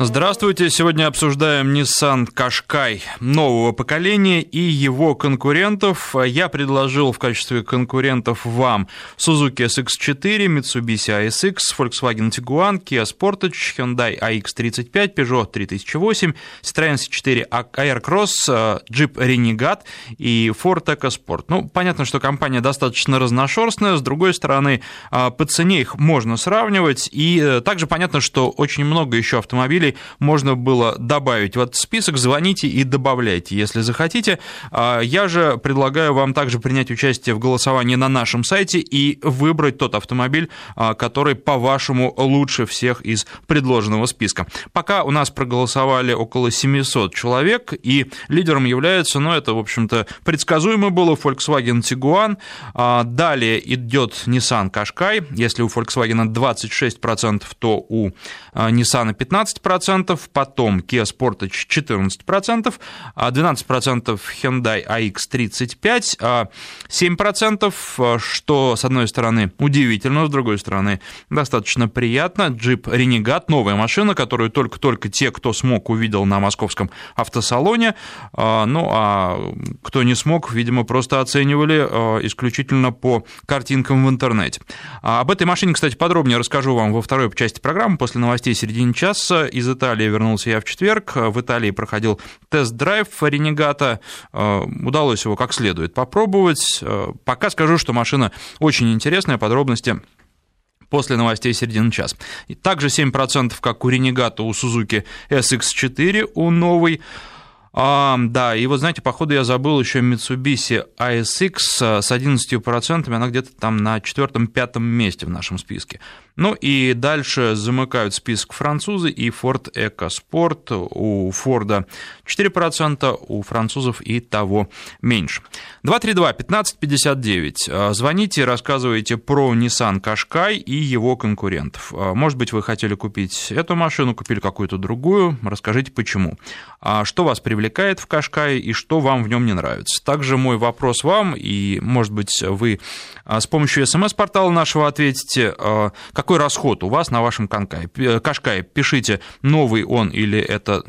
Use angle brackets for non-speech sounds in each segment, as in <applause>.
Здравствуйте. Сегодня обсуждаем Nissan Qashqai нового поколения и его конкурентов. Я предложил в качестве конкурентов вам Suzuki SX4, Mitsubishi ASX, Volkswagen Tiguan, Kia Sportage, Hyundai AX35, Peugeot 3008, Citroёn C4 Aircross, Jeep Renegade и Ford EcoSport. Ну, понятно, что компания достаточно разношерстная. С другой стороны, по цене их можно сравнивать. И также понятно, что очень много еще автомобилей можно было добавить в этот список. Звоните и добавляйте, если захотите. А, я же предлагаю вам также принять участие в голосовании на нашем сайте и выбрать тот автомобиль, а, который, по-вашему, лучше всех из предложенного списка. Пока у нас проголосовали около 700 человек, и лидером является, ну, это, в общем-то, предсказуемо было, Volkswagen Tiguan. А, далее идет Nissan Qashqai. Если у Volkswagen 26%, то у Nissan 15%, потом Kia Sportage 14%, 12% Hyundai AX35, 7%, что, с одной стороны, удивительно, с другой стороны, достаточно приятно. Jeep Renegade, новая машина, которую только-только те, кто смог, увидел на московском автосалоне, а, ну, а кто не смог, видимо, просто оценивали а, исключительно по картинкам в интернете. А об этой машине, кстати, подробнее расскажу вам во второй части программы после новостей середины часа. Из Италии вернулся я в четверг. В Италии проходил тест-драйв Ренегата. Удалось его как следует попробовать. Пока скажу, что машина очень интересная, подробности после новостей середины час. И также 7%, как у Ренегата, у Suzuki SX4, у новой. А, да, и вот знаете, походу я забыл еще Mitsubishi ASX с 11%, она где-то там на четвертом-пятом месте в нашем списке. Ну и дальше замыкают список французы и Ford EcoSport. У Форда 4%, у французов и того меньше. 232-1559. Звоните, рассказывайте про Nissan Qashqai и его конкурентов. Может быть, вы хотели купить эту машину, купили какую-то другую. Расскажите, почему. А что вас привлекает в Qashqai и что вам в нем не нравится. Также мой вопрос вам, и, может быть, вы с помощью смс-портала нашего ответите, как какой расход у вас на вашем Кашкае? Пишите, новый он или это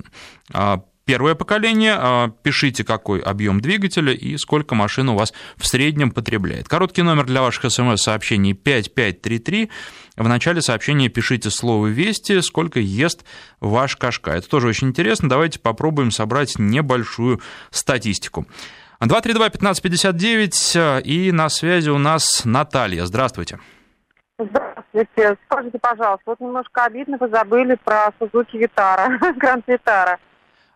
а, первое поколение, а, пишите, какой объем двигателя и сколько машин у вас в среднем потребляет. Короткий номер для ваших смс-сообщений 5533. В начале сообщения пишите слово «Вести», сколько ест ваш Кашка. Это тоже очень интересно. Давайте попробуем собрать небольшую статистику. 232-1559, и на связи у нас Наталья. Здравствуйте. Здравствуйте. Скажите, пожалуйста, вот немножко обидно, вы забыли про Сузуки Витара, <laughs> Гранд Витара.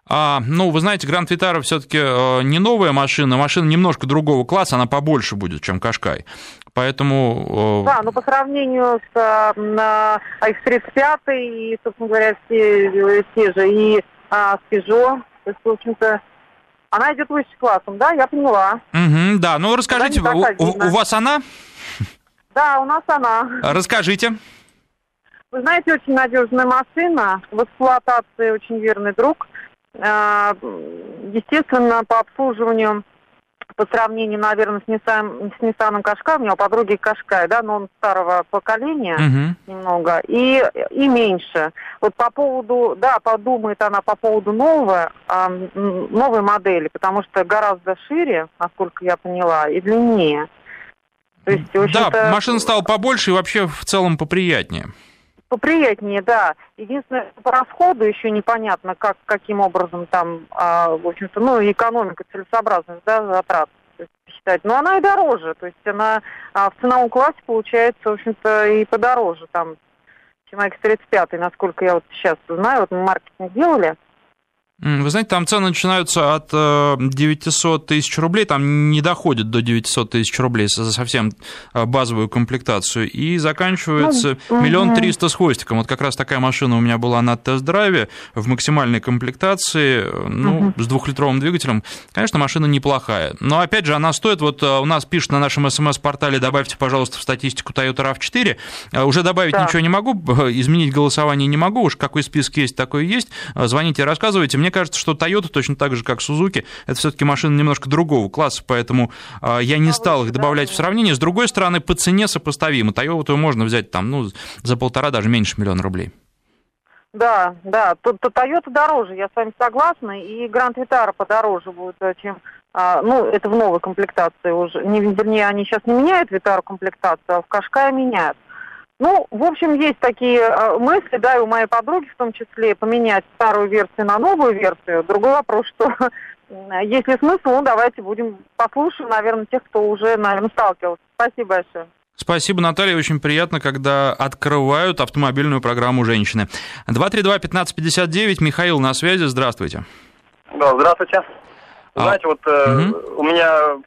А, ну, вы знаете, Гранд Витара все-таки э, не новая машина, машина немножко другого класса, она побольше будет, чем Кашкай. Поэтому... Э, да, но по сравнению с э, X35 и, собственно говоря, все те же, и а, с Peugeot, то есть, в общем-то, она идет выше классом, да, я поняла. Угу, да, ну расскажите, у, у вас она? Да, у нас она. Расскажите. Вы знаете, очень надежная машина, в эксплуатации очень верный друг. А, естественно, по обслуживанию, по сравнению, наверное, с Nissan, с Nissan Qashqai, у него подруги Qashqai, да, но он старого поколения uh-huh. немного, и, и меньше. Вот по поводу, да, подумает она по поводу нового, а, новой модели, потому что гораздо шире, насколько я поняла, и длиннее. То есть, да, машина стала побольше и вообще в целом поприятнее. Поприятнее, да. Единственное, по расходу еще непонятно, как, каким образом там, а, в общем-то, ну, экономика, целесообразность, да, затрат считать. Но она и дороже, то есть она а, в ценовом классе получается, в общем-то, и подороже там, чем X35, насколько я вот сейчас знаю, вот мы маркетинг делали. Вы знаете, там цены начинаются от 900 э, тысяч рублей, там не доходит до 900 тысяч рублей за совсем э, базовую комплектацию, и заканчивается ну, миллион триста с хвостиком. Вот как раз такая машина у меня была на тест-драйве в максимальной комплектации, э, ну, с двухлитровым двигателем. Конечно, машина неплохая, но, опять же, она стоит, вот у нас пишет на нашем смс-портале, добавьте, пожалуйста, в статистику Toyota RAV4, уже добавить да. ничего не могу, <laughs> изменить голосование не могу, уж какой список есть, такой есть, звоните, рассказывайте. Мне кажется, что Toyota точно так же, как Suzuki, это все-таки машины немножко другого класса, поэтому а, я не стал их добавлять в сравнение. С другой стороны, по цене сопоставимо. Toyota можно взять там, ну, за полтора, даже меньше миллиона рублей. Да, да, тут Toyota дороже, я с вами согласна, и Гранд Витара подороже будет, э, чем, а, ну, это в новой комплектации уже, не, вернее, они сейчас не меняют Витару комплектацию, а в Кашкае меняют. Ну, в общем, есть такие э, мысли, да, и у моей подруги в том числе, поменять старую версию на новую версию. Другой вопрос, что есть ли смысл, ну, давайте будем послушаем, наверное, тех, кто уже, наверное, сталкивался. Спасибо большое. Спасибо, Наталья. Очень приятно, когда открывают автомобильную программу «Женщины». 232-1559. Михаил на связи. Здравствуйте. Да, здравствуйте. А... Знаете, вот э, угу. у меня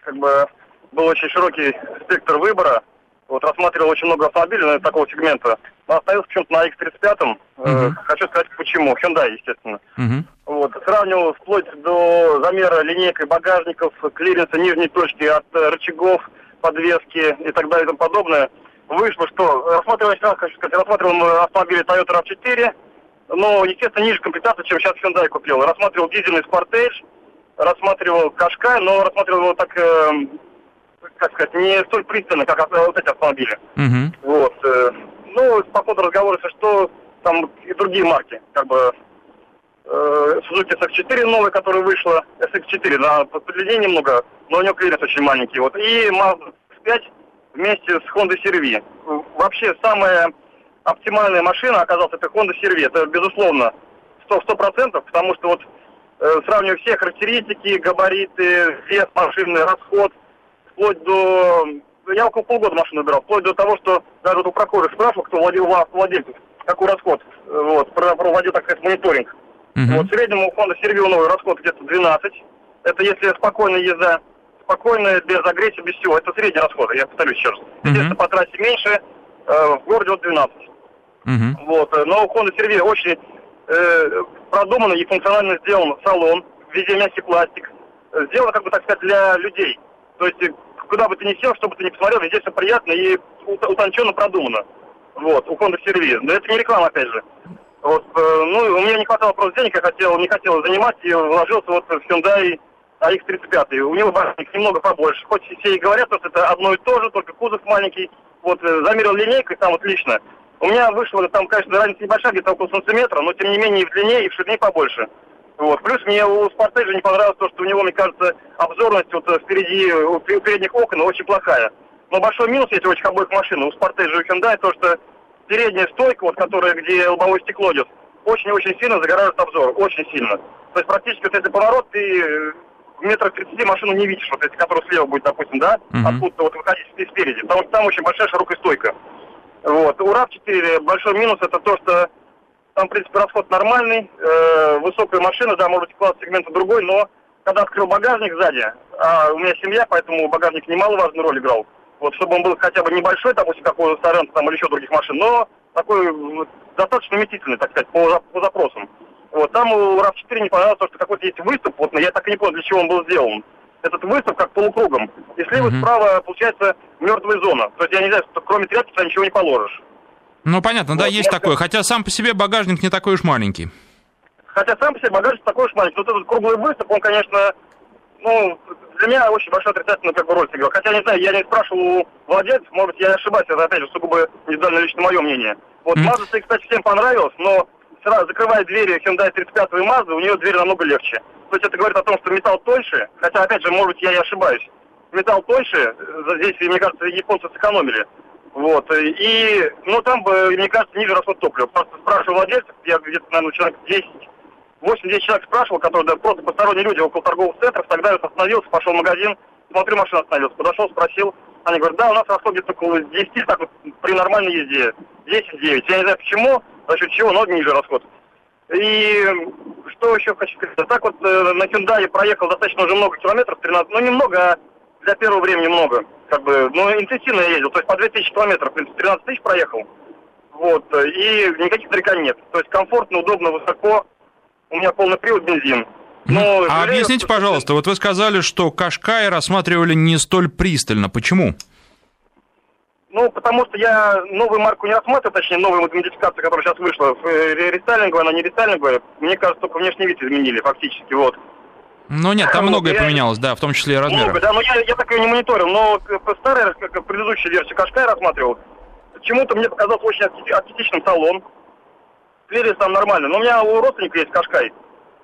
как бы был очень широкий спектр выбора. Вот рассматривал очень много автомобилей такого сегмента. Но остановился почему-то на X35. Угу. Э, хочу сказать, почему. Hyundai, естественно. Угу. Вот, сравнивал вплоть до замера линейкой багажников, клиренса нижней точки от э, рычагов, подвески и так далее и тому подобное. Вышло, что рассматривал, еще раз хочу сказать, рассматривал автомобили Toyota RAV4, но, естественно, ниже комплектации, чем сейчас Hyundai купил. Рассматривал дизельный Sportage, рассматривал Кашкай, но рассматривал его так, э, как сказать, не столь пристально, как вот эти автомобили. Uh-huh. Вот. Э, ну, по ходу разговора, если что, там и другие марки, как бы э, Suzuki SX4 новая, которая вышла, SX4, да, подлиннее немного, но у него клиренс очень маленький. Вот. И Mazda 5 вместе с Honda CR-V. Вообще самая оптимальная машина оказалась это Honda CR-V. Это, безусловно, 100%, 100% потому что вот э, сравнивая все характеристики, габариты, вес машины, расход, вплоть до... Я около полгода машину выбирал, вплоть до того, что даже вот у прокурора спрашивал, кто владел владельцев, какой расход, вот, проводил, так сказать, мониторинг. Uh-huh. Вот в среднем у Honda CR-V новый расход где-то 12. Это если спокойная езда, спокойная, без агрессии, без всего. Это средний расход, я повторюсь еще раз. Uh-huh. Если по трассе меньше, э, в городе вот 12. Uh-huh. Вот. Э, но у Honda CR-V очень э, продуманно и функционально сделан салон, везде мягкий пластик. Сделано, как бы так сказать, для людей. То есть, э, куда бы ты ни сел, что бы ты ни посмотрел, везде все приятно и утонченно продумано. Вот, у Honda CR-V. Но это не реклама, опять же. Вот, э, ну, у меня не хватало просто денег, я хотел, не хотел заниматься, и вложился вот в Hyundai AX35. У него багажник немного побольше. Хоть все и говорят, что это одно и то же, только кузов маленький. Вот, э, замерил линейкой там вот лично. У меня вышло, там, конечно, разница небольшая, где-то около сантиметра, но тем не менее и в длине, и в ширине побольше. Вот. Плюс мне у Спортежа не понравилось то, что у него, мне кажется, обзорность вот впереди, у передних окон очень плохая. Но большой минус есть у этих обоих машин, у Спортежа и у Hyundai, то, что передняя стойка, вот которая, где лобовое стекло идет, очень-очень сильно загораживает обзор, очень сильно. То есть практически вот если поворот, ты э, в метрах 30 машину не видишь, вот если которая слева будет, допустим, да, uh-huh. откуда-то вот выходить спереди, потому что там очень большая широкая стойка. Вот. У RAV4 большой минус это то, что там, в принципе, расход нормальный, э, высокая машина, да, может быть, класс сегмента другой, но когда открыл багажник сзади, а у меня семья, поэтому багажник немаловажную роль играл, вот, чтобы он был хотя бы небольшой, допустим, как у Сорента там, или еще других машин, но такой достаточно вместительный, так сказать, по, по запросам. Вот, там у RAV4 не понравилось то, что какой-то есть выступ, вот, но я так и не понял, для чего он был сделан. Этот выступ как полукругом. И слева, mm-hmm. справа, получается, мертвая зона. То есть я не знаю, что кроме тряпки туда ничего не положишь. Ну, понятно, вот, да, есть такое. Хотя сам по себе багажник не такой уж маленький. Хотя сам по себе багажник такой уж маленький. Вот этот круглый выступ, он, конечно, ну, для меня очень большой отрицательный как бы роль сыграл. Хотя, не знаю, я не спрашивал у владельцев, может быть, я ошибаюсь, это, опять же, сугубо индивидуально лично мое мнение. Вот mm-hmm. Mazda, кстати, всем понравилось, но сразу закрывая двери Hyundai 35 и Mazda, у нее дверь намного легче. То есть это говорит о том, что металл тоньше, хотя, опять же, может быть, я и ошибаюсь. Металл тоньше, здесь, мне кажется, японцы сэкономили. Вот, и, ну, там, мне кажется, ниже расход топлива. Просто спрашиваю владельцев, я где-то, наверное, человек 10 8-10 человек спрашивал, которые да, просто посторонние люди около торговых центров, тогда я остановился, пошел в магазин, смотрю, машина остановилась, подошел, спросил, они говорят, да, у нас расход где-то около 10, так вот, при нормальной езде, 10-9. Я не знаю почему, за счет чего, но ниже расход. И что еще хочу сказать, так вот э, на Hyundai проехал достаточно уже много километров, 13, ну немного, а для первого времени много, как бы, ну интенсивно я ездил, то есть по 2000 километров, в принципе, 13 тысяч проехал, вот, и никаких нареканий нет, то есть комфортно, удобно, высоко, у меня полный привод бензин. Но а объясните, пожалуйста, вот вы сказали, что Кашкай рассматривали не столь пристально. Почему? Ну, потому что я новую марку не рассматриваю, точнее, новую модификацию, которая сейчас вышла, э, рестайлинговая, она не рестайлинговая. Мне кажется, только внешний вид изменили фактически, вот. Ну нет, там многое я... поменялось, да, в том числе и размеры. Много, да, но я, я так ее не мониторил, но старая, как предыдущая версия Кашкай рассматривал, почему-то мне показался очень аскетичным салон, клиренс там нормальный. Но у меня у родственника есть Кашкай.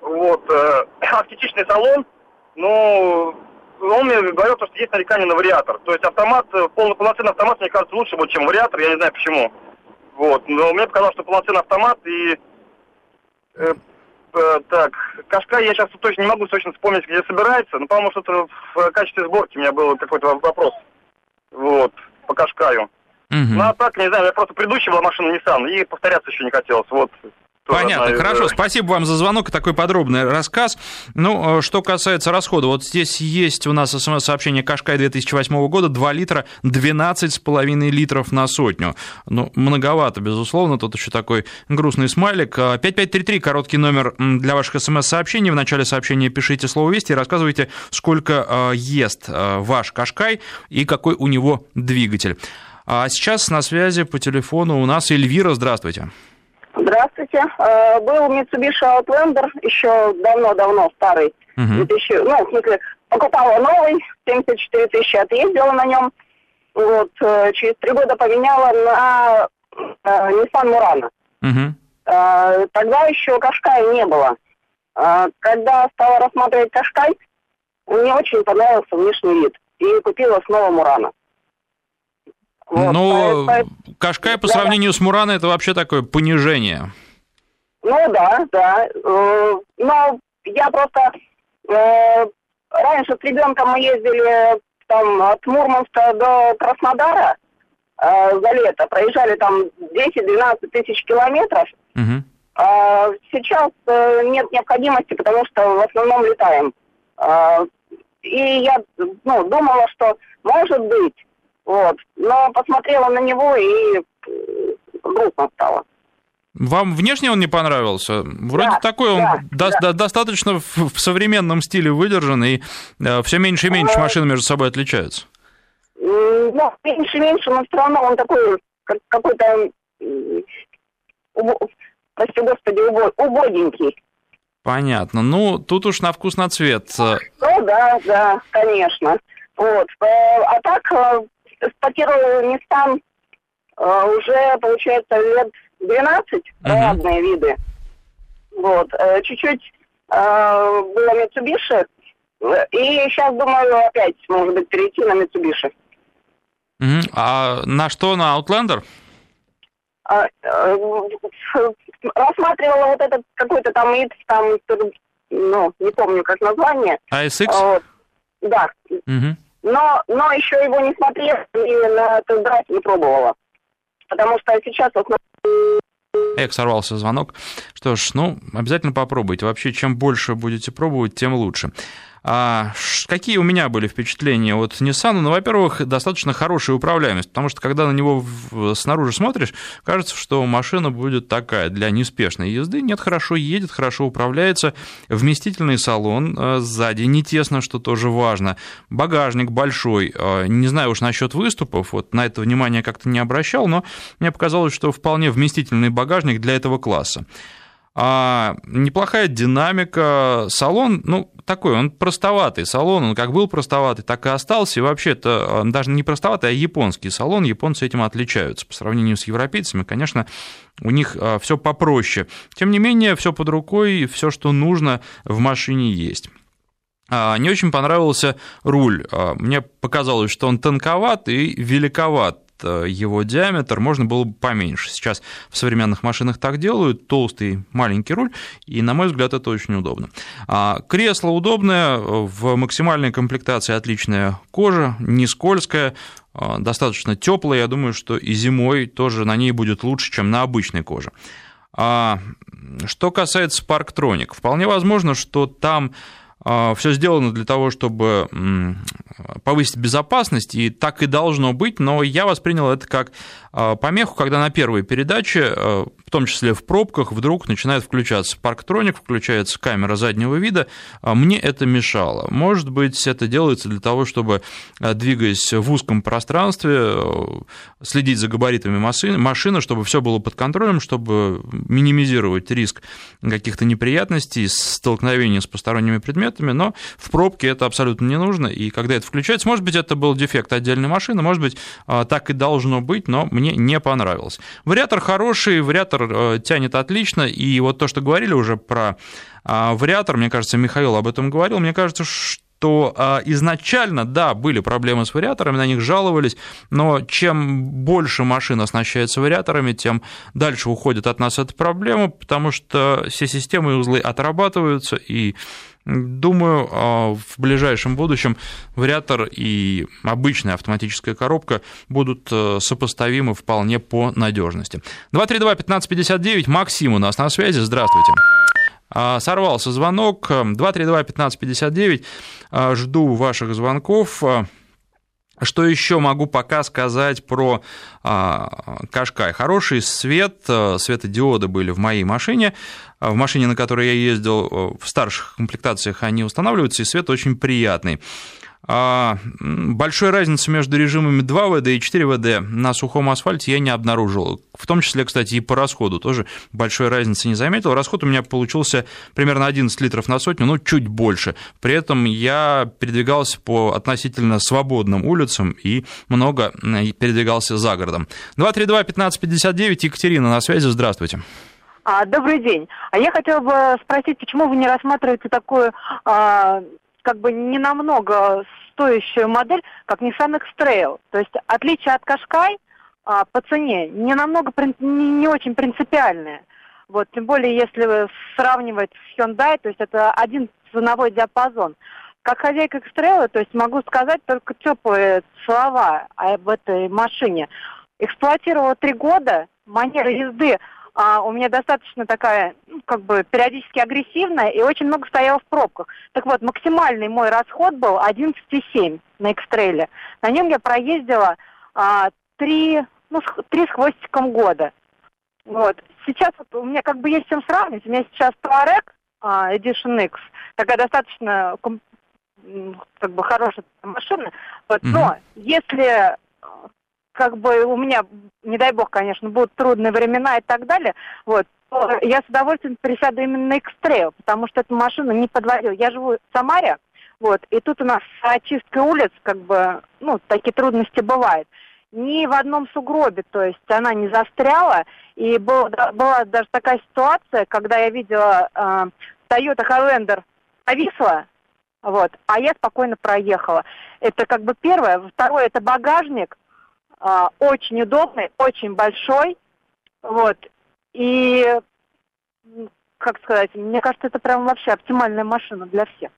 Вот, э, <clears throat> автентичный салон, но он мне говорил, что есть нарекание на вариатор. То есть автомат, э, полный полноценный автомат, мне кажется, лучше будет, чем вариатор, я не знаю почему. Вот, но мне показалось, что полноценный автомат и... Э, э, так, Кашкай я сейчас точно не могу точно вспомнить, где собирается, но, по-моему, что-то в качестве сборки у меня был какой-то вопрос. Вот, по Кашкаю. Угу. Ну, а так, не знаю, я просто предыдущая была машина Nissan, и повторяться еще не хотелось. Вот, Понятно, хорошо. Спасибо вам за звонок и такой подробный рассказ. Ну, э, что касается расхода, вот здесь есть у нас смс-сообщение Кашкай 2008 года, 2 литра, 12,5 литров на сотню. Ну, многовато, безусловно, тут еще такой грустный смайлик. 5533, э, короткий номер для ваших смс-сообщений. В начале сообщения пишите слово «Вести» и рассказывайте, сколько э, ест ваш Кашкай и какой у него двигатель. А сейчас на связи по телефону у нас Эльвира. Здравствуйте. Здравствуйте. Э, был Mitsubishi Outlander еще давно-давно, старый. Uh-huh. 2000, ну, в смысле, покупала новый, 74 тысячи отъездила на нем. Вот, э, через три года поменяла на э, Nissan Murano. Uh-huh. Тогда еще Кашкая не было. Когда стала рассматривать Кашкай, мне очень понравился внешний вид. И купила снова Мурана. Вот, ну, Кашкай по да. сравнению с Мурана это вообще такое понижение. Ну да, да. Э, но я просто э, раньше с ребенком мы ездили там от Мурманска до Краснодара э, за лето, проезжали там 10-12 тысяч километров. Угу. А сейчас нет необходимости, потому что в основном летаем. И я ну, думала, что может быть вот. Но посмотрела на него и э, грустно стало. Вам внешне он не понравился? Вроде да, такой он да, до, да. достаточно в, в современном стиле выдержан, и э, все меньше и меньше а... машин между собой отличаются. Ну, меньше и меньше, но все равно он такой, как, какой-то, прости господи, убогенький. Понятно. Ну, тут уж на вкус, на цвет. Ну, да, да, конечно. Вот. Э, а так, эксплуатировал Nissan э, уже, получается, лет 12, uh-huh. разные виды. Вот. Э, чуть-чуть э, было Mitsubishi, и сейчас думаю опять, может быть, перейти на Mitsubishi. Uh-huh. А на что, на Outlander? А, рассматривала вот этот какой-то там ИТ, там, ну, не помню, как название. ASX? А да. Угу но, но еще его не смотрела и на тест-драйв не пробовала. Потому что сейчас вот Эх, сорвался звонок. Что ж, ну, обязательно попробуйте. Вообще, чем больше будете пробовать, тем лучше. А какие у меня были впечатления от Nissan? Ну, во-первых, достаточно хорошая управляемость, потому что когда на него снаружи смотришь, кажется, что машина будет такая для неспешной езды. Нет, хорошо едет, хорошо управляется, вместительный салон, э, сзади не тесно, что тоже важно, багажник большой, э, не знаю уж насчет выступов, вот на это внимание как-то не обращал, но мне показалось, что вполне вместительный багажник для этого класса. А неплохая динамика, салон, ну, такой, он простоватый салон, он как был простоватый, так и остался, и вообще это э, даже не простоватый, а японский салон, японцы этим отличаются по сравнению с европейцами, конечно, у них э, все попроще. Тем не менее, все под рукой, все, что нужно в машине есть. А, не очень понравился руль. А, мне показалось, что он тонковат и великоват его диаметр, можно было бы поменьше. Сейчас в современных машинах так делают, толстый маленький руль, и, на мой взгляд, это очень удобно. А, кресло удобное, в максимальной комплектации отличная кожа, не скользкая, а, достаточно теплая, я думаю, что и зимой тоже на ней будет лучше, чем на обычной коже. А, что касается Parktronic, вполне возможно, что там все сделано для того, чтобы повысить безопасность, и так и должно быть, но я воспринял это как а, помеху, когда на первой передаче, а, в том числе в пробках, вдруг начинает включаться парктроник, включается камера заднего вида. Мне это мешало. Может быть, это делается для того, чтобы, двигаясь в узком пространстве, следить за габаритами машины, чтобы все было под контролем, чтобы минимизировать риск каких-то неприятностей, столкновений с посторонними предметами, но в пробке это абсолютно не нужно, и когда это включается. Может быть, это был дефект отдельной машины, может быть, так и должно быть, но мне не понравилось. Вариатор хороший, вариатор тянет отлично, и вот то, что говорили уже про вариатор, мне кажется, Михаил об этом говорил, мне кажется, что что а, изначально, да, были проблемы с вариаторами, на них жаловались, но чем больше машин оснащается вариаторами, тем дальше уходит от нас эта проблема, потому что все системы и узлы отрабатываются, и Думаю, а, в ближайшем будущем вариатор и обычная автоматическая коробка будут э, сопоставимы вполне по надежности. 232-1559, Максим у нас на связи, здравствуйте. А, сорвался звонок. 232-1559. А, жду ваших звонков. А, что еще могу пока сказать про Кашкай? Хороший свет, светодиоды были в моей машине. В машине, на которой я ездил, в старших комплектациях они устанавливаются, и свет очень приятный. А, большой разницы между режимами 2 ВД и 4 ВД на сухом асфальте я не обнаружил. В том числе, кстати, и по расходу тоже большой разницы не заметил. Расход у меня получился примерно 11 литров на сотню, ну, чуть больше. При этом я передвигался по относительно свободным улицам и много передвигался за городом. 232-1559, Екатерина на связи, здравствуйте. А, добрый день. А я хотела бы спросить, почему вы не рассматриваете такую а, как бы не намного стоящую модель, как Nissan X-Trail. То есть отличие от Qashqai а, по цене не намного, не, не очень принципиальное. Вот, тем более, если сравнивать с Hyundai, то есть это один ценовой диапазон. Как хозяйка X-Trail, то есть могу сказать только теплые слова об этой машине. Эксплуатировала три года, манера езды а, у меня достаточно такая, ну, как бы, периодически агрессивная и очень много стояла в пробках. Так вот, максимальный мой расход был 11,7 на экстрейле. На нем я проездила а, 3, ну, 3 с хвостиком года. Вот. Сейчас вот, у меня как бы есть чем сравнить. У меня сейчас Touareg а, Edition X, такая достаточно как бы хорошая машина. Вот. Mm-hmm. Но если как бы у меня, не дай бог, конечно, будут трудные времена и так далее, вот, то я с удовольствием присяду именно на X-Trail, потому что эту машину не подводил. Я живу в Самаре, вот, и тут у нас с очисткой улиц, как бы, ну, такие трудности бывают. Ни в одном сугробе, то есть она не застряла, и был, была даже такая ситуация, когда я видела э, Toyota Highlander повисла, вот, а я спокойно проехала. Это как бы первое. Второе, это багажник, а, очень удобный, очень большой, вот, и, как сказать, мне кажется, это прям вообще оптимальная машина для всех.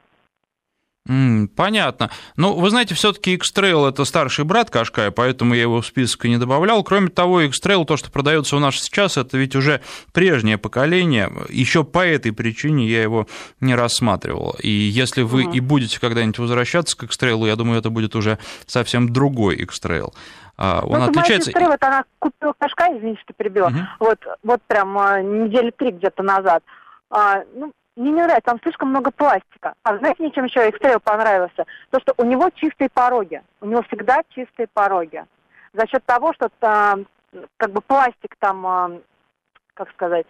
понятно. Ну, вы знаете, все-таки X-Trail это старший брат Кашкая, поэтому я его в список не добавлял. Кроме того, X-Trail, то, что продается у нас сейчас, это ведь уже прежнее поколение. Еще по этой причине я его не рассматривал. И если вы угу. и будете когда-нибудь возвращаться к X-Trail, я думаю, это будет уже совсем другой X-Trail. А, он ну, отличается... Моя вот она купила кашка, извините, что перебила, угу. вот, вот прям а, недели три где-то назад. А, ну, мне не нравится, там слишком много пластика. А знаете, мне чем еще X-Trail понравился? То, что у него чистые пороги. У него всегда чистые пороги. За счет того, что там, как бы пластик там, а, как сказать,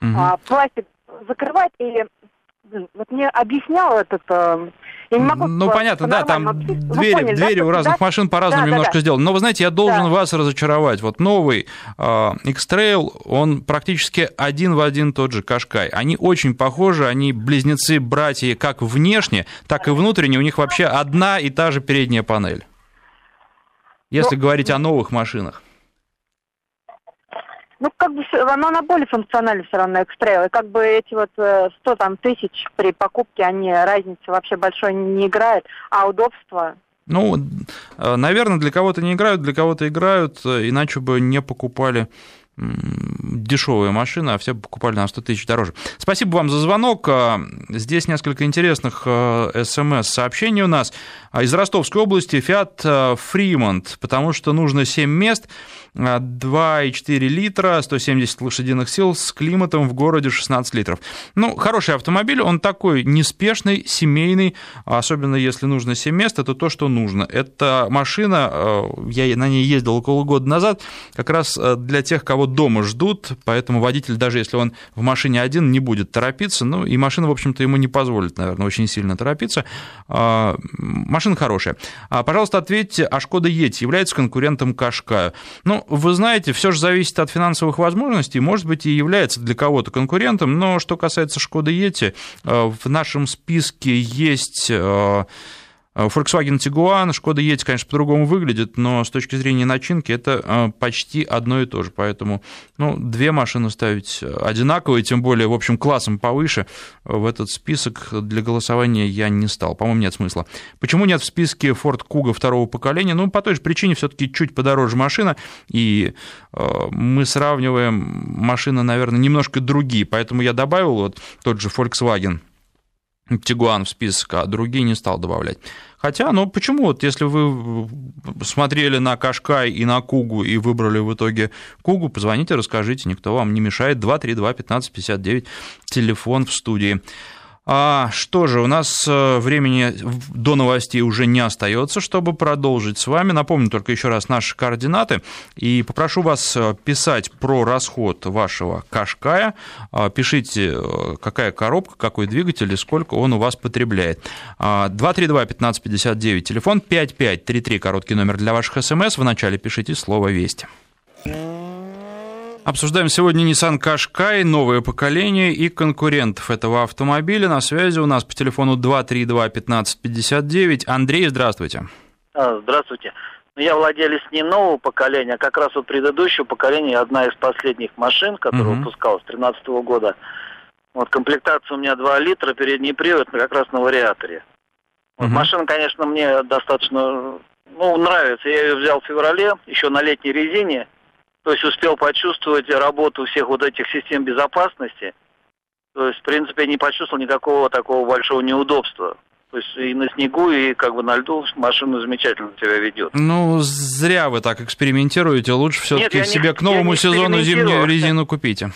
угу. а, пластик закрывает и вот мне объяснял этот я не могу ну, понятно, да, там двери, поняли, двери да, у разных да? машин по-разному да, немножко да, да. сделаны. Но вы знаете, я должен да. вас разочаровать. Вот новый э, X-Trail, он практически один в один тот же Кашкай. Они очень похожи, они близнецы, братья как внешне, так и внутренне. У них вообще одна и та же передняя панель. Если Но... Ну, говорить о новых машинах. Ну, как бы оно на более функционально все равно экстрейл. И как бы эти вот 100 э, там, тысяч при покупке, они разницы вообще большой не играют, а удобство ну, э, наверное, для кого-то не играют, для кого-то играют, э, иначе бы не покупали дешевые машины, а все покупали на 100 тысяч дороже. Спасибо вам за звонок. Здесь несколько интересных смс-сообщений у нас. из Ростовской области Fiat Fremont, потому что нужно 7 мест, 2,4 литра, 170 лошадиных сил с климатом в городе 16 литров. Ну, хороший автомобиль, он такой неспешный, семейный, особенно если нужно 7 мест, это то, что нужно. Это машина, э, я на ней ездил около года назад, как раз э, для тех, кого дома ждут, поэтому водитель, даже если он в машине один, не будет торопиться, ну, и машина, в общем-то, ему не позволит, наверное, очень сильно торопиться. Машина хорошая. А, пожалуйста, ответьте, а Шкода Ети является конкурентом Кашкаю? Ну, вы знаете, все же зависит от финансовых возможностей, может быть, и является для кого-то конкурентом, но что касается Шкоды Ети, э, в нашем списке есть Э, Volkswagen Tiguan, Шкода Yeti, конечно, по-другому выглядит, но с точки зрения начинки это э, почти одно и то же. Поэтому ну, две машины ставить одинаковые, тем более, в общем, классом повыше, в этот список для голосования я не стал. По-моему, нет смысла. Почему нет в списке Ford Kuga второго поколения? Ну, по той же причине, все-таки чуть подороже машина, и э, мы сравниваем машины, наверное, немножко другие. Поэтому я добавил вот тот же Volkswagen Тигуан в список, а другие не стал добавлять. Хотя, ну почему? Вот если вы смотрели на Кашкай и на Кугу и выбрали в итоге Кугу, позвоните, расскажите, никто вам не мешает. 232-1559, телефон в студии. А что же, у нас э, времени до новостей уже не остается, чтобы продолжить с вами. Напомню только еще раз наши координаты и попрошу вас э, писать про расход вашего Кашкая. А, пишите, э, какая коробка, какой двигатель и сколько он у вас потребляет. 232-1559, а, телефон 5533, короткий номер для ваших смс. Вначале пишите слово «Весть». Обсуждаем сегодня Nissan Qashqai, новое поколение и конкурентов этого автомобиля. На связи у нас по телефону 232-1559. Андрей, здравствуйте. А, здравствуйте. Ну, я владелец не нового поколения, а как раз вот предыдущего поколения, одна из последних машин, которая uh-huh. выпускалась с 2013 года. Вот комплектация у меня 2 литра, передний привод, как раз на вариаторе. Вот uh-huh. Машина, конечно, мне достаточно ну, нравится. Я ее взял в феврале, еще на летней резине. То есть успел почувствовать работу всех вот этих систем безопасности. То есть, в принципе, не почувствовал никакого такого большого неудобства. То есть и на снегу, и как бы на льду машина замечательно себя ведет. Ну, зря вы так экспериментируете. Лучше все-таки себе к новому сезону зимнюю резину купите.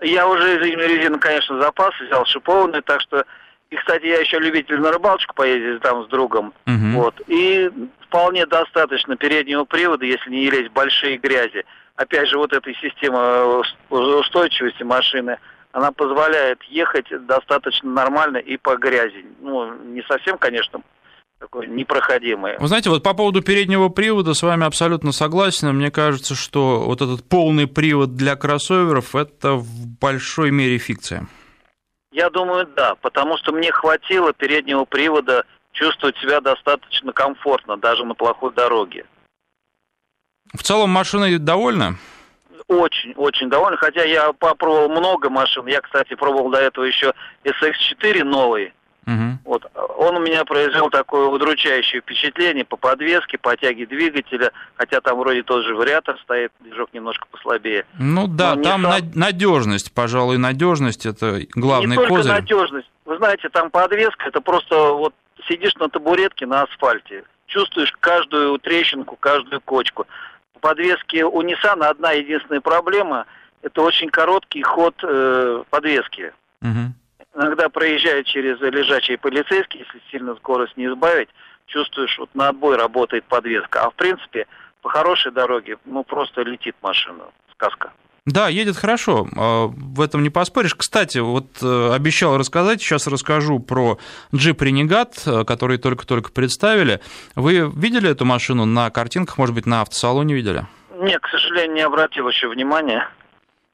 Я уже зимнюю резину, конечно, запас взял шипованную, так что... И, кстати, я еще любитель на рыбалочку поездить там с другом. Угу. Вот. И вполне достаточно переднего привода, если не лезть большие грязи опять же, вот эта система э, устойчивости машины, она позволяет ехать достаточно нормально и по грязи. Ну, не совсем, конечно, такой непроходимый. Вы знаете, вот по поводу переднего привода с вами абсолютно согласен. Мне кажется, что вот этот полный привод для кроссоверов – это в большой мере фикция. Я думаю, да, потому что мне хватило переднего привода чувствовать себя достаточно комфортно, даже на плохой дороге. В целом машина довольна? Очень, очень доволен. Хотя я попробовал много машин. Я, кстати, пробовал до этого еще SX4 новый. Угу. Вот. Он у меня произвел такое удручающее впечатление по подвеске, по тяге двигателя, хотя там вроде тот же вариатор стоит, движок немножко послабее. Ну да, Но там сам... надежность, пожалуй, надежность это главный не только козырь. надежность. Вы знаете, там подвеска, это просто вот сидишь на табуретке на асфальте, чувствуешь каждую трещинку, каждую кочку подвески у Nissan одна единственная проблема – это очень короткий ход э, подвески. Угу. Иногда проезжая через лежачие полицейские, если сильно скорость не избавить, чувствуешь, вот на отбой работает подвеска. А в принципе, по хорошей дороге, ну, просто летит машина. Сказка. Да, едет хорошо, а, в этом не поспоришь. Кстати, вот э, обещал рассказать, сейчас расскажу про джип Renegade, э, который только-только представили. Вы видели эту машину на картинках, может быть, на автосалоне видели? Нет, к сожалению, не обратил еще внимания.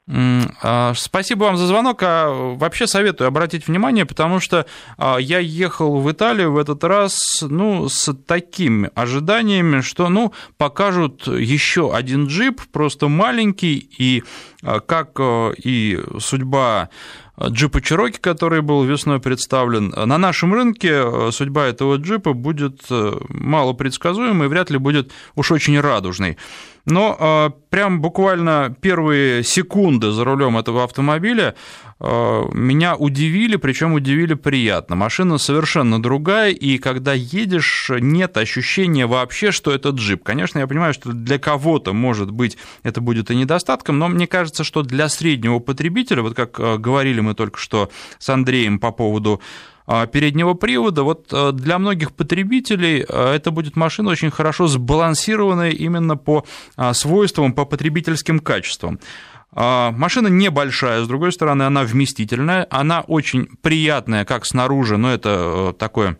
А, спасибо вам за звонок. А вообще советую обратить внимание, потому что а, я ехал в Италию в этот раз ну, с такими ожиданиями, что ну, покажут еще один джип, просто маленький, и а, как и судьба джипа Чироки, который был весной представлен. На нашем рынке судьба этого джипа будет малопредсказуемой, вряд ли будет уж очень радужной. Но прям буквально первые секунды за рулем этого автомобиля меня удивили, причем удивили приятно. Машина совершенно другая, и когда едешь, нет ощущения вообще, что это джип. Конечно, я понимаю, что для кого-то, может быть, это будет и недостатком, но мне кажется, что для среднего потребителя, вот как говорили мы только что с Андреем по поводу а, переднего привода, вот э, для многих потребителей э, это будет машина очень хорошо сбалансированная именно по а, свойствам, по потребительским качествам. А, машина небольшая, с другой стороны, она вместительная, она очень приятная как снаружи, но это э, такое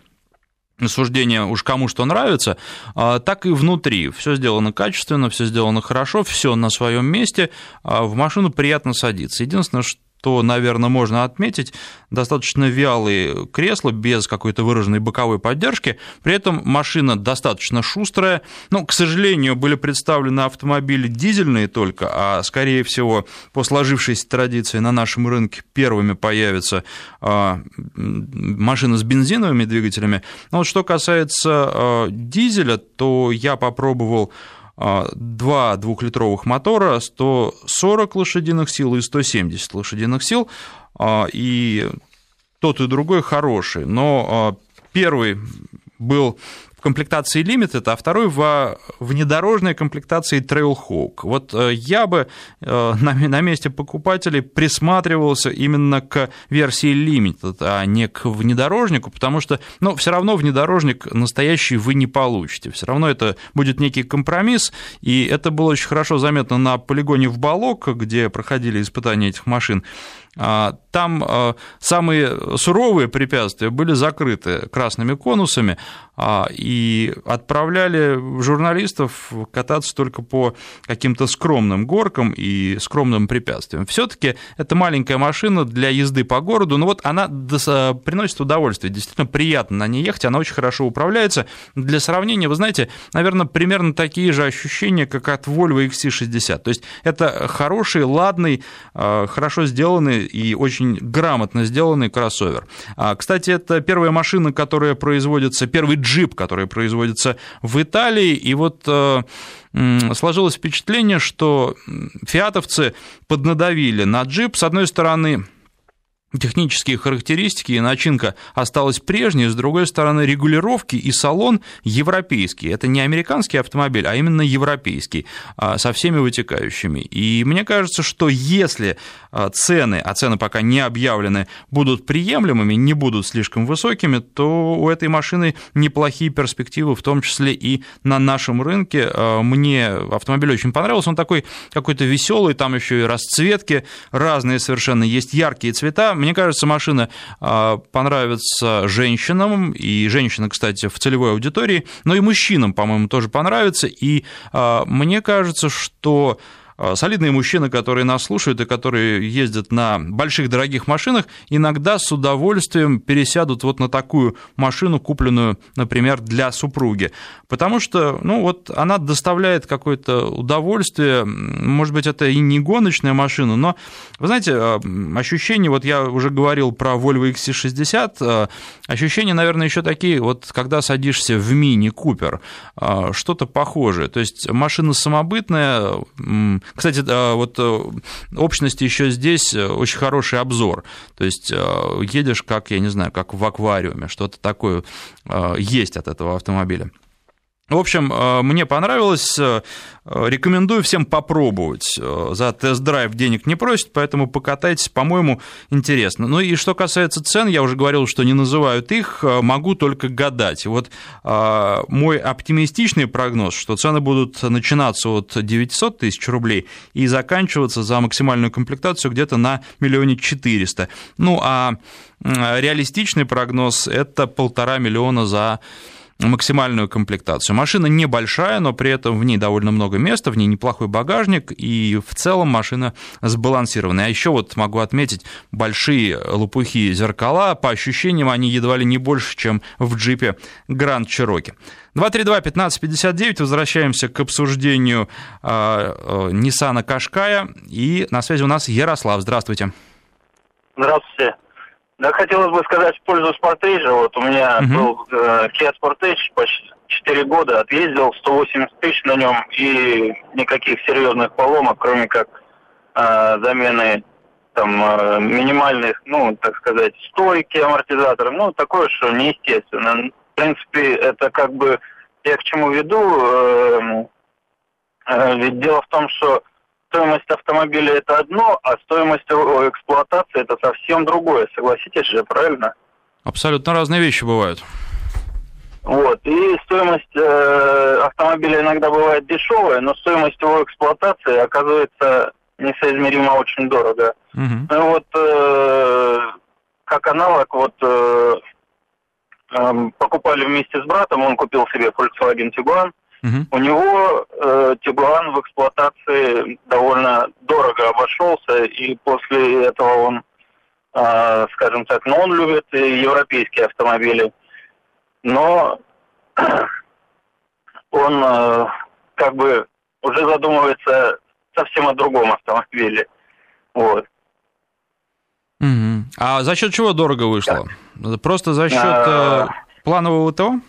суждение уж кому что нравится, так и внутри. Все сделано качественно, все сделано хорошо, все на своем месте, в машину приятно садиться. Единственное, что то, наверное, можно отметить, достаточно вялые кресла без какой-то выраженной боковой поддержки. При этом машина достаточно шустрая. Ну, к сожалению, были представлены автомобили дизельные только, а, скорее всего, по сложившейся традиции на нашем рынке первыми появятся а, машины с бензиновыми двигателями. Но вот что касается а, дизеля, то я попробовал два двухлитровых мотора, 140 лошадиных сил и 170 лошадиных сил, а, и тот и другой хороший, но а, первый был комплектации Limited, а второй в внедорожной комплектации Trailhawk. Вот э, я бы э, на месте покупателей присматривался именно к версии Limited, а не к внедорожнику, потому что, ну, все равно внедорожник настоящий вы не получите. Все равно это будет некий компромисс, и это было очень хорошо заметно на полигоне в Балок, где проходили испытания этих машин. А, там а, самые суровые препятствия были закрыты красными конусами а, и отправляли журналистов кататься только по каким-то скромным горкам и скромным препятствиям. Все-таки это маленькая машина для езды по городу, но вот она приносит удовольствие, действительно приятно на ней ехать, она очень хорошо управляется. Для сравнения, вы знаете, наверное, примерно такие же ощущения, как от Volvo XC60. То есть это хороший, ладный, хорошо сделанный и очень грамотно сделанный кроссовер. А, кстати, это первая машина, которая производится, первый джип, который производится в Италии, и вот э, сложилось впечатление, что фиатовцы поднадавили на джип, с одной стороны, технические характеристики и начинка осталась прежней, с другой стороны, регулировки и салон европейский. Это не американский автомобиль, а именно европейский, а, со всеми вытекающими. И мне кажется, что если а, цены, а цены пока не объявлены, будут приемлемыми, не будут слишком высокими, то у этой машины неплохие перспективы, в том числе и на нашем рынке. А, мне автомобиль очень понравился, он такой какой-то веселый, там еще и расцветки разные совершенно, есть яркие цвета, мне кажется, машина а, понравится женщинам, и женщины, кстати, в целевой аудитории, но и мужчинам, по-моему, тоже понравится. И а, мне кажется, что солидные мужчины, которые нас слушают и которые ездят на больших дорогих машинах, иногда с удовольствием пересядут вот на такую машину, купленную, например, для супруги. Потому что, ну, вот она доставляет какое-то удовольствие, может быть, это и не гоночная машина, но, вы знаете, а, ощущение, вот я уже говорил про Volvo XC60, а, ощущения, наверное, еще такие, вот когда садишься в мини Купер, что-то похожее. То есть машина самобытная, кстати, вот э, общности еще здесь э, очень хороший обзор. То есть э, едешь как, я не знаю, как в аквариуме, что-то такое есть от этого автомобиля. В общем, э, мне понравилось, э, рекомендую всем попробовать. Э, за тест-драйв денег не просят, поэтому покатайтесь, по-моему, интересно. Ну и что касается цен, я уже говорил, что не называют их, могу только гадать. Вот мой оптимистичный прогноз, что цены будут начинаться от 900 тысяч рублей и заканчиваться за максимальную комплектацию где-то на миллионе четыреста. Ну а реалистичный прогноз – это полтора миллиона за максимальную комплектацию. Машина небольшая, но при этом в ней довольно много места, в ней неплохой багажник, и в целом машина сбалансированная. А еще вот могу отметить большие лопухи зеркала, по ощущениям они едва ли не больше, чем в джипе Grand Cherokee. 232-1559, возвращаемся к обсуждению э, э, Qashqai, и на связи у нас Ярослав, здравствуйте. Здравствуйте. Да, хотелось бы сказать в пользу Спортейджа. Вот у меня угу. был э, Kia Sportage почти 4 года, отъездил 180 тысяч на нем и никаких серьезных поломок, кроме как э, замены там э, минимальных, ну, так сказать, стойки амортизаторы, ну, такое, что неестественно. В принципе, это как бы, я к чему веду, э, э, ведь дело в том, что стоимость автомобиля это одно, а стоимость эксплуатации это совсем другое, согласитесь же, правильно? Абсолютно разные вещи бывают. Вот. И стоимость э, автомобиля иногда бывает дешевая, но стоимость его эксплуатации оказывается несоизмеримо очень дорого. Угу. Ну вот э, как аналог, вот э, э, покупали вместе с братом, он купил себе Volkswagen Tiguan. Угу. У него э, Tiguan в эксплуатации довольно дорого обошелся, и после этого он, э, скажем так, ну он любит европейские автомобили но <clears throat> он э, как бы уже задумывается совсем о другом автомобиле. Вот. Угу. А за счет чего дорого вышло? Да. Просто за счет а... планового ТО?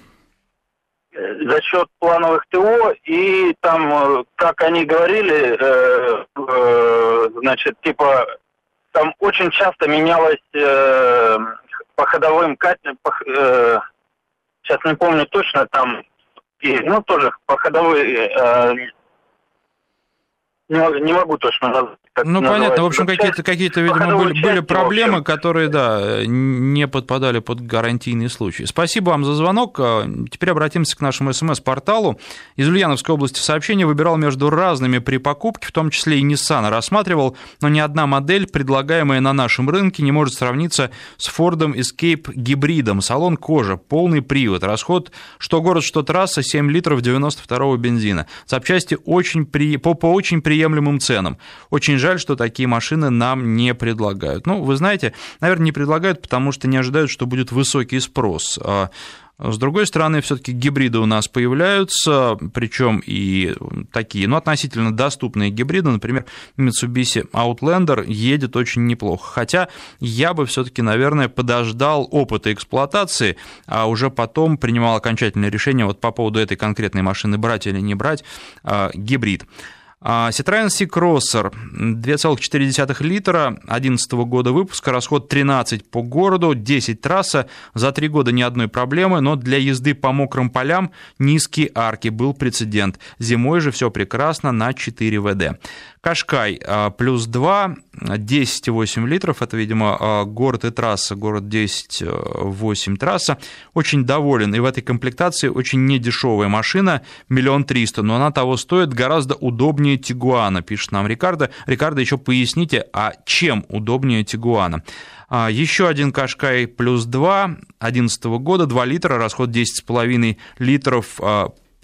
За счет плановых ТО и там, э, как они говорили, э, э, значит, типа там очень часто менялось э, по ходовым катам, э, сейчас не помню точно, там, и, ну, тоже по ходовой, э, не, не могу точно назвать. Ну, понятно. В общем, какие-то, какие-то видимо, были, были проблемы, которые, да, не подпадали под гарантийные случаи. Спасибо вам за звонок. А, теперь обратимся к нашему СМС-порталу. Из Ульяновской области сообщение выбирал между разными при покупке, в том числе и Nissan рассматривал, но ни одна модель, предлагаемая на нашем рынке, не может сравниться с Ford Escape гибридом. Салон кожа, полный привод, расход что город, что трасса, 7 литров 92 бензина. Запчасти очень при... по, по очень приемлемым ценам. Очень жаль, что такие машины нам не предлагают. Ну, вы знаете, наверное, не предлагают, потому что не ожидают, что будет высокий спрос. А с другой стороны, все-таки гибриды у нас появляются, причем и такие, ну, относительно доступные гибриды, например, Mitsubishi Outlander едет очень неплохо. Хотя я бы все-таки, наверное, подождал опыта эксплуатации, а уже потом принимал окончательное решение вот по поводу этой конкретной машины брать или не брать а, гибрид. А, Citroёn C-Crosser 2,4 литра, 2011 года выпуска, расход 13 по городу, 10 трасса, за 3 года ни одной проблемы, но для езды по мокрым полям низкие арки, был прецедент. Зимой же все прекрасно на 4 ВД. Кашкай а, плюс 2, 10,8 литров, это, видимо, а, город и трасса, город 10,8 трасса. Очень доволен, и в этой комплектации очень недешевая машина, миллион триста, но она того стоит, гораздо удобнее Тигуана, пишет нам Рикардо. Рикардо, еще поясните, а чем удобнее Тигуана? А, еще один Кашкай плюс 2, 2011 года, 2 литра, расход 10,5 литров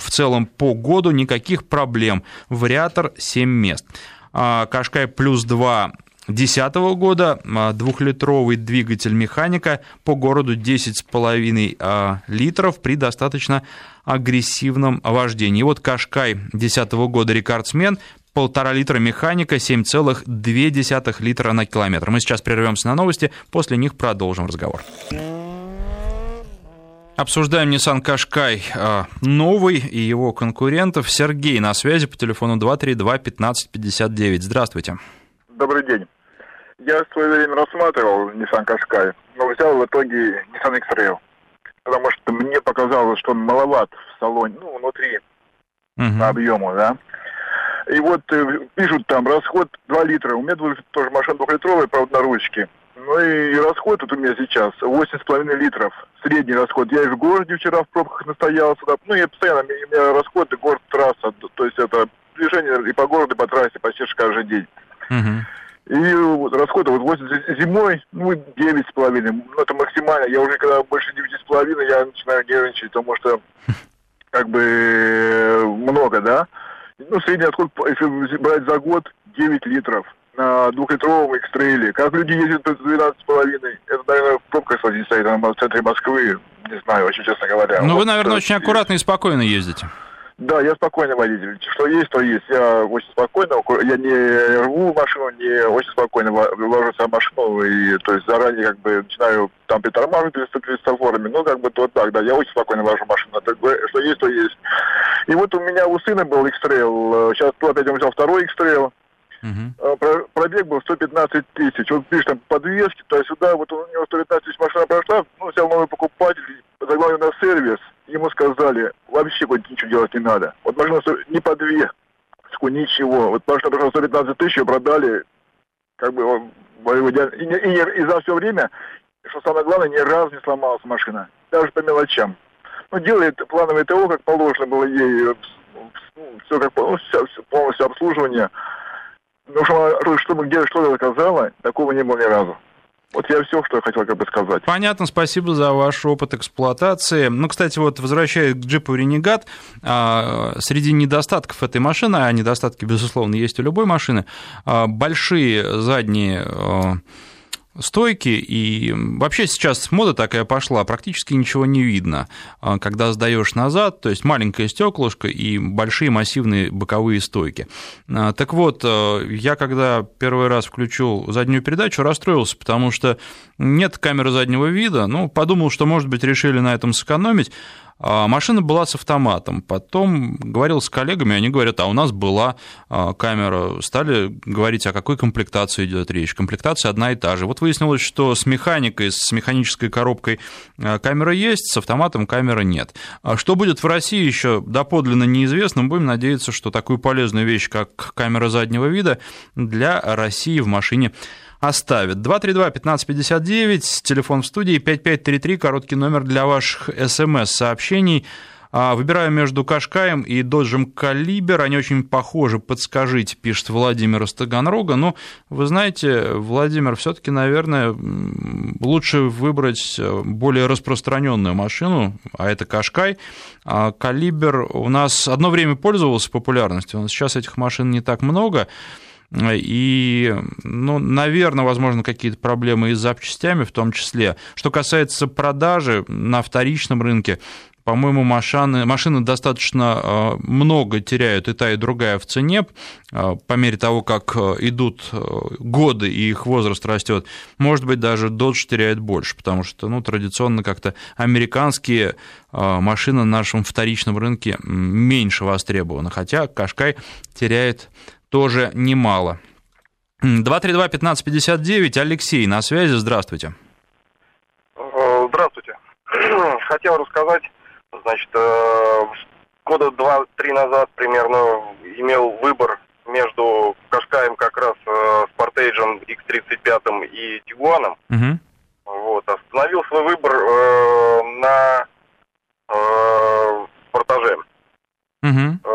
в целом по году никаких проблем. Вариатор 7 мест. А, Кашкай плюс 2 2010 года, а, двухлитровый двигатель механика по городу 10,5 а, литров при достаточно агрессивном вождении. И вот Кашкай 2010 года рекордсмен, полтора литра механика, 7,2 литра на километр. Мы сейчас прервемся на новости, после них продолжим разговор. Обсуждаем Nissan Qashqai а, новый и его конкурентов. Сергей на связи по телефону 232-1559. Здравствуйте. Добрый день. Я в свое время рассматривал Nissan Qashqai, но взял в итоге Nissan X-Trail. Потому что мне показалось, что он маловат в салоне, ну, внутри uh-huh. по объему, да. И вот э, пишут там расход 2 литра. У меня тоже машина двухлитровая, правда, на ручке. Ну и расход вот у меня сейчас 8,5 литров. Средний расход. Я и в городе вчера в пробках настоялся. Да. Ну, я постоянно, у меня расход и город-трасса. То есть это движение и по городу, и по трассе почти каждый день. Угу. И вот расходы вот 8 зимой, ну, 9,5. Ну, это максимально. Я уже когда больше 9,5, я начинаю нервничать, потому что <laughs> как бы много, да. Ну, средний расход, если брать за год, 9 литров на двухлитровом экстрейле. Как люди ездят до 12,5, это, наверное, пробка сложить стоит в центре Москвы, не знаю, очень честно говоря. Ну, вот, вы, наверное, очень аккуратно и спокойно ездите. Да, я спокойный водитель. Что есть, то есть. Я очень спокойно, я не рву машину, не очень спокойно вожу в машину, и то есть заранее как бы начинаю там притормаживать перед, перед светофорами, ну как бы вот так, да, я очень спокойно вожу машину. Так, что есть, то есть. И вот у меня у сына был X-Trail, сейчас опять он взял второй X-Trail, Угу. Пробег был 115 тысяч. Он пишет там подвески, то сюда, вот у него 115 тысяч машина прошла, ну, взял новый покупатель, загнал на сервис, ему сказали, вообще вот ничего делать не надо. Вот машина не подвеску, ничего. Вот машина прошла 115 тысяч, продали, как бы, и, и, и, и за все время, что самое главное, ни разу не сломалась машина. Даже по мелочам. Ну, делает плановое ТО, как положено было ей, ну, все как ну, все, все, полностью обслуживание. Ну, что, чтобы где что-то заказала, такого не было ни разу. Вот я все, что я хотел как бы сказать. Понятно, спасибо за ваш опыт эксплуатации. Ну, кстати, вот возвращаясь к джипу Ренегат, среди недостатков этой машины, а недостатки, безусловно, есть у любой машины, а, большие задние а, стойки, и вообще сейчас мода такая пошла, практически ничего не видно, а, когда сдаешь назад, то есть маленькое стеклышко и большие массивные боковые стойки. А, так вот, а, я когда первый раз включил заднюю передачу, расстроился, потому что нет камеры заднего вида, ну, подумал, что, может быть, решили на этом сэкономить, машина была с автоматом. Потом говорил с коллегами, они говорят, а у нас была а, камера. Стали говорить, о какой комплектации идет речь. Комплектация одна и та же. Вот выяснилось, что с механикой, с механической коробкой а, камера есть, с автоматом камеры нет. Что будет в России, еще доподлинно неизвестно. Будем надеяться, что такую полезную вещь, как камера заднего вида, для России в машине оставит. 232-1559, телефон в студии, 5533, короткий номер для ваших смс-сообщений. А, выбираю между Кашкаем и Доджем Калибер. Они очень похожи. Подскажите, пишет Владимир из Таганрога. Но ну, вы знаете, Владимир, все-таки, наверное, лучше выбрать э, более распространенную машину, а это Кашкай. А Калибер у нас одно время пользовался популярностью. Сейчас этих машин не так много. И, ну, наверное, возможно, какие-то проблемы и с запчастями в том числе. Что касается продажи на вторичном рынке, по-моему, машины, машины достаточно э, много теряют и та, и другая в цене э, по мере того, как э, идут годы и их возраст растет. Может быть, даже Dodge теряет больше, потому что ну, традиционно как-то американские машины на нашем вторичном рынке меньше востребованы, хотя Кашкай теряет тоже немало. 232-1559, Алексей на связи, здравствуйте. Э, здравствуйте. <clears throat> Хотел рассказать, значит, э, года два-три назад примерно имел выбор между Кашкаем как раз э, Спортейджем X35 и Тигуаном. Угу. Вот, остановил свой выбор на Спортаже. Угу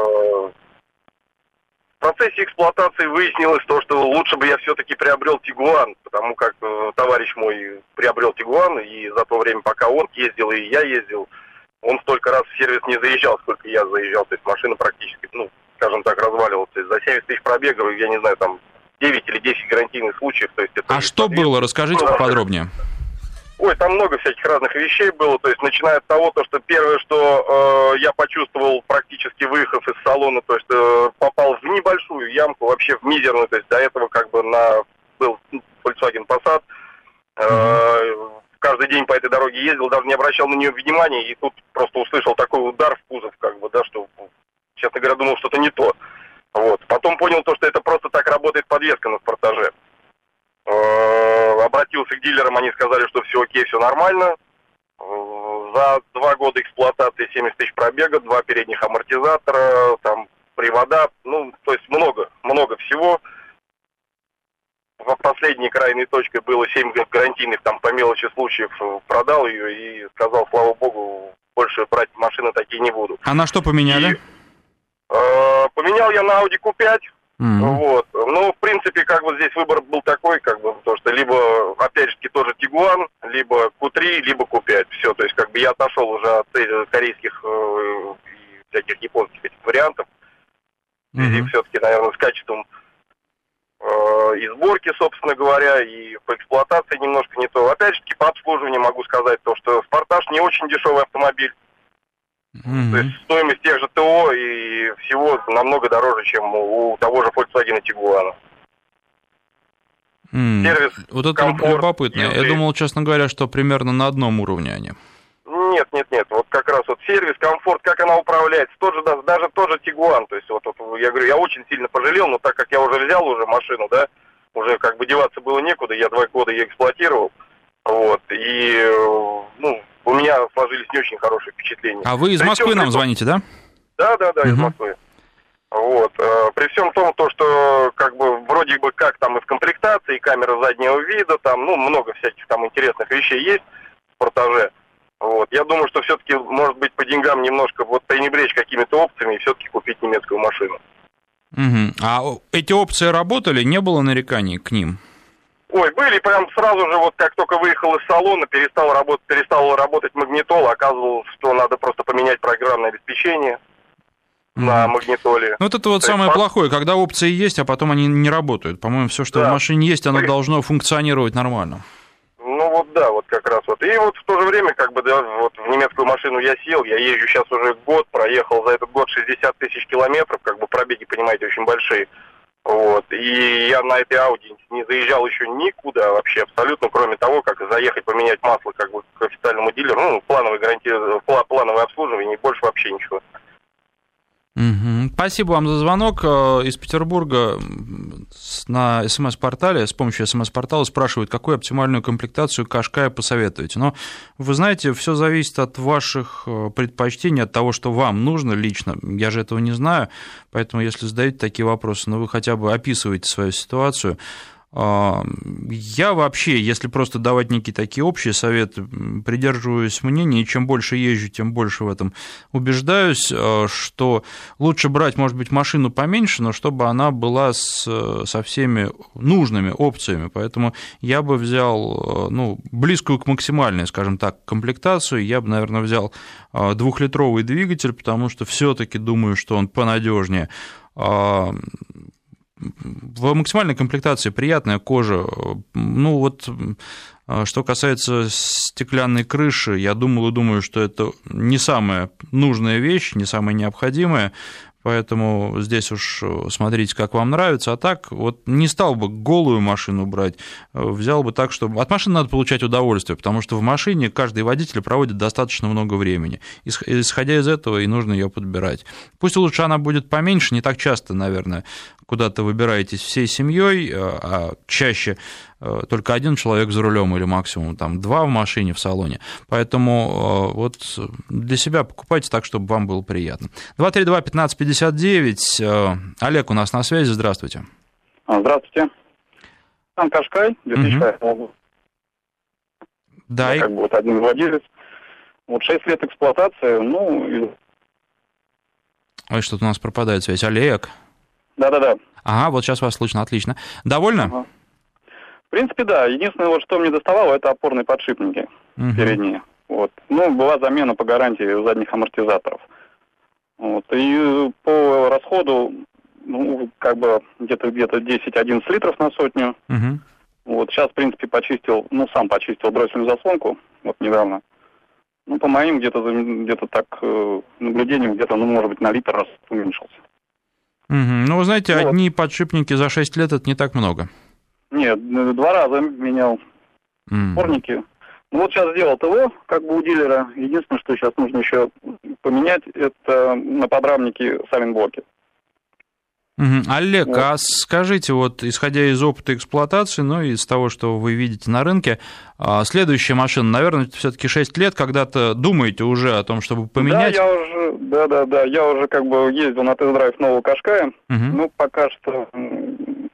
процессе эксплуатации выяснилось то, что лучше бы я все-таки приобрел Тигуан, потому как э, товарищ мой приобрел Тигуан, и за то время, пока он ездил и я ездил, он столько раз в сервис не заезжал, сколько я заезжал. То есть машина практически, ну, скажем так, разваливалась. То есть за 70 тысяч пробегов, я не знаю, там 9 или 10 гарантийных случаев. То есть это а что было? Расскажите поподробнее. Ой, там много всяких разных вещей было, то есть начиная от того, то, что первое, что э, я почувствовал практически выехав из салона, то есть э, попал в небольшую ямку, вообще в мизерную, то есть до этого как бы на был Volkswagen Passat, э, каждый день по этой дороге ездил, даже не обращал на нее внимания, и тут просто услышал такой удар в кузов, как бы, да, что, честно говоря, думал, что-то не то. Вот. Потом понял то, что это просто так работает подвеска на спортаже. Э, обратился к дилерам, они сказали, что все окей, все нормально. Э, за два года эксплуатации 70 тысяч пробега, два передних амортизатора, там привода, ну, то есть много, много всего. Последней крайней точкой было 7 гарантийных, там по мелочи случаев продал ее и сказал, слава богу, больше брать машины такие не буду. А на что поменяли? И, э, поменял я на Audi Q5, Mm-hmm. Вот. Ну, в принципе, как бы здесь выбор был такой, как бы, то, что либо, опять же, тоже Тигуан, либо Q3, либо Q5. Все, то есть, как бы я отошел уже от корейских э, и всяких японских этих вариантов. Mm-hmm. И все-таки, наверное, с качеством э, и сборки, собственно говоря, и по эксплуатации немножко не то. Опять же, по обслуживанию могу сказать то, что Спартаж не очень дешевый автомобиль. Mm-hmm. То есть стоимость тех же ТО и всего намного дороже, чем у того же Volkswagen Tiguan. Mm. Сервис, вот это комфорт, любопытно. Если... Я думал, честно говоря, что примерно на одном уровне они. Нет, нет, нет. Вот как как раз вот сервис, комфорт, как она управляется, тот же, даже тот же Тигуан, то есть вот, вот я говорю, я очень сильно пожалел, но так как я уже взял уже машину, да, уже как бы деваться было некуда, я два года ее эксплуатировал, вот, и, ну, у меня сложились не очень хорошие впечатления. А вы из Москвы нам звоните, да? Да, да, да, угу. из Москвы. Вот. Э, при всем том, то, что как бы вроде бы как там и в комплектации, и камера заднего вида, там, ну, много всяких там интересных вещей есть в портаже. Вот. Я думаю, что все-таки, может быть, по деньгам немножко вот пренебречь какими-то опциями и все-таки купить немецкую машину. Угу. А эти опции работали? Не было нареканий к ним? Ой, были прям сразу же, вот как только выехал из салона, перестал работать, перестал работать магнитол, оказывалось, что надо просто поменять программное обеспечение на магнитоле. Ну, вот это вот То самое есть... плохое, когда опции есть, а потом они не работают. По-моему, все, что да. в машине есть, оно При... должно функционировать нормально. Ну вот да, вот как раз вот. И вот в то же время, как бы, да, вот в немецкую машину я сел, я езжу сейчас уже год, проехал за этот год 60 тысяч километров, как бы пробеги, понимаете, очень большие. Вот. И я на этой Ауди не заезжал еще никуда вообще абсолютно, кроме того, как заехать поменять масло как бы к официальному дилеру, ну, плановое, гаранти... плановое обслуживание, и больше вообще ничего. Угу. Спасибо вам за звонок. Э, из Петербурга на СМС-портале, с помощью СМС-портала спрашивают, какую оптимальную комплектацию Кашкая посоветуете. Но вы знаете, все зависит от ваших э, предпочтений, от того, что вам нужно лично. Я же этого не знаю, поэтому если задаете такие вопросы, ну вы хотя бы описываете свою ситуацию. Я вообще, если просто давать некие такие общие советы, придерживаюсь мнения, и чем больше езжу, тем больше в этом убеждаюсь, э, что лучше брать, может быть, машину поменьше, но чтобы она была с, со всеми нужными опциями. Поэтому я бы взял, э, ну, близкую к максимальной, скажем так, комплектацию. Я бы, наверное, взял э, двухлитровый двигатель, потому что все-таки думаю, что он понадежнее в максимальной комплектации приятная кожа. Ну вот, что касается стеклянной крыши, я думал и думаю, что это не самая нужная вещь, не самая необходимая. Поэтому здесь уж смотрите, как вам нравится. А так, вот не стал бы голую машину брать, взял бы так, чтобы... От машины надо получать удовольствие, потому что в машине каждый водитель проводит достаточно много времени. Исходя из этого, и нужно ее подбирать. Пусть лучше она будет поменьше, не так часто, наверное, куда-то выбираетесь всей семьей, а чаще э, только один человек за рулем или максимум там два в машине в салоне. Поэтому э, вот для себя покупайте так, чтобы вам было приятно. 232-1559. Э, Олег у нас на связи. Здравствуйте. А, здравствуйте. Сам Кашкай, 2005 угу. Да. Я, как бы вот один владелец. Вот 6 лет эксплуатации, ну... Ой, что-то у нас пропадает связь. Олег. Да-да-да. Ага, вот сейчас вас слышно, отлично. Довольно? Ага. В принципе, да. Единственное, вот, что мне доставало, это опорные подшипники угу. передние. Вот. Ну, была замена по гарантии задних амортизаторов. Вот. И по расходу, ну, как бы где-то где-то 10-11 литров на сотню. Угу. Вот сейчас, в принципе, почистил, ну, сам почистил дроссельную заслонку, вот недавно. Ну, по моим где-то где-то так э, наблюдениям, где-то, ну, может быть, на литр расход уменьшился. Угу. Ну, вы знаете, вот. одни подшипники за 6 лет это не так много. Нет, два раза менял м-м. Ну вот сейчас сделал ТО, как бы у дилера. Единственное, что сейчас нужно еще поменять, это на подрамнике сайлентблоки. Угу. Олег, вот. а скажите, вот исходя из опыта эксплуатации, ну и из того, что вы видите на рынке, а, следующая машина, наверное, все-таки 6 лет, когда-то думаете уже о том, чтобы поменять? Да, я уже, да, да, да, я уже как бы ездил на тест-драйв нового Кашкая, угу. ну пока что,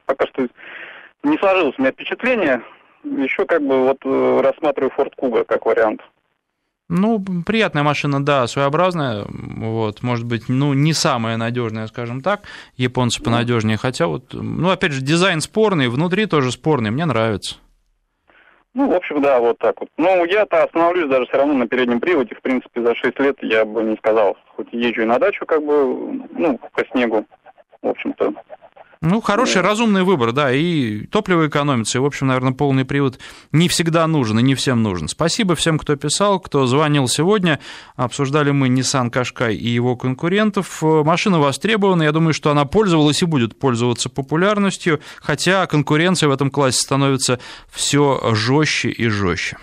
пока что не сложилось у меня впечатление, еще как бы вот э, рассматриваю Ford Kuga как вариант. Ну, приятная машина, да, своеобразная, вот, может быть, ну, не самая надежная, скажем так, японцы понадежнее, хотя вот, ну, опять же, дизайн спорный, внутри тоже спорный, мне нравится. Ну, в общем, да, вот так вот. Ну, я-то остановлюсь даже все равно на переднем приводе, в принципе, за 6 лет я бы не сказал, хоть езжу и на дачу, как бы, ну, по снегу, в общем-то, ну, хороший, да. разумный выбор, да, и топливо экономится, и, в общем, наверное, полный привод не всегда нужен и не всем нужен. Спасибо всем, кто писал, кто звонил сегодня. Обсуждали мы Nissan Qashqai и его конкурентов. Машина востребована, я думаю, что она пользовалась и будет пользоваться популярностью, хотя конкуренция в этом классе становится все жестче и жестче.